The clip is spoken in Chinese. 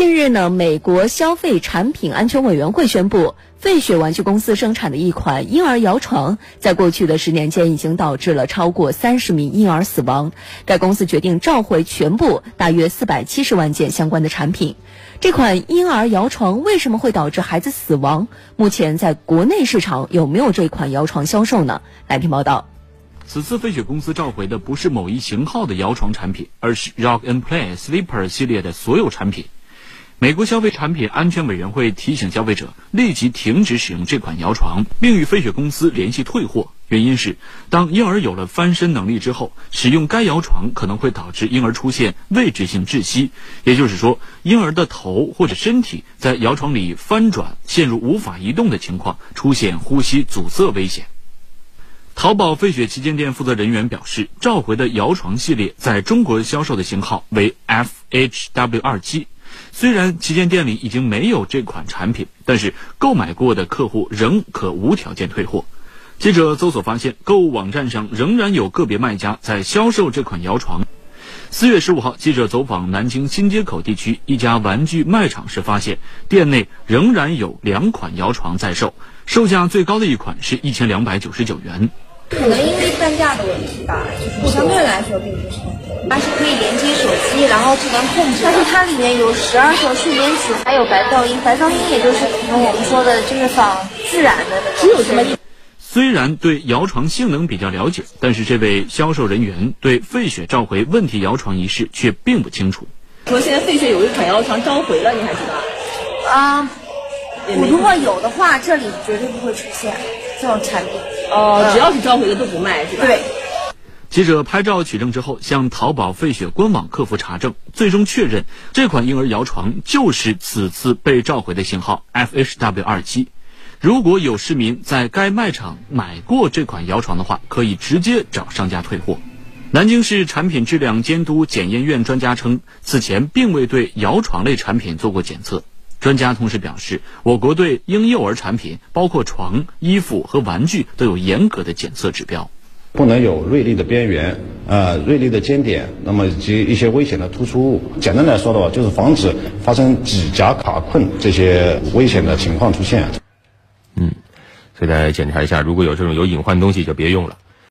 近日呢，美国消费产品安全委员会宣布，费雪玩具公司生产的一款婴儿摇床，在过去的十年间已经导致了超过三十名婴儿死亡。该公司决定召回全部大约四百七十万件相关的产品。这款婴儿摇床为什么会导致孩子死亡？目前在国内市场有没有这款摇床销售呢？来听报道。此次费雪公司召回的不是某一型号的摇床产品，而是 Rock and Play Sleeper 系列的所有产品。美国消费产品安全委员会提醒消费者立即停止使用这款摇床，并与飞雪公司联系退货。原因是，当婴儿有了翻身能力之后，使用该摇床可能会导致婴儿出现位置性窒息，也就是说，婴儿的头或者身体在摇床里翻转，陷入无法移动的情况，出现呼吸阻塞危险。淘宝飞雪旗舰店负责人员表示，召回的摇床系列在中国销售的型号为 FHW 二七。虽然旗舰店里已经没有这款产品，但是购买过的客户仍可无条件退货。记者搜索发现，购物网站上仍然有个别卖家在销售这款摇床。四月十五号，记者走访南京新街口地区一家玩具卖场时，发现店内仍然有两款摇床在售，售价最高的一款是一千两百九十九元。可能因为单价的问题吧，就是相对来说并不是。它是可以连接手机，然后智能控制。但是它里面有十二个睡眠曲，还有白噪音。白噪音也就是可能我们说的，就是仿自然的那种。只有这么一。虽然对摇床性能比较了解，但是这位销售人员对费雪召回问题摇床一事却并不清楚。说现在费雪有一款摇床召回了，你还知道？啊，如果有的话，这里绝对不会出现这种产品。哦，只要是召回的都不卖，是吧？对。记者拍照取证之后，向淘宝费雪官网客服查证，最终确认这款婴儿摇床就是此次被召回的型号 FHW 二七。如果有市民在该卖场买过这款摇床的话，可以直接找商家退货。南京市产品质量监督检验院专家称，此前并未对摇床类产品做过检测。专家同时表示，我国对婴幼儿产品，包括床、衣服和玩具，都有严格的检测指标。不能有锐利的边缘，呃，锐利的尖点，那么以及一些危险的突出物。简单来说的话，就是防止发生指甲卡困这些危险的情况出现。嗯，所以大家检查一下，如果有这种有隐患东西，就别用了。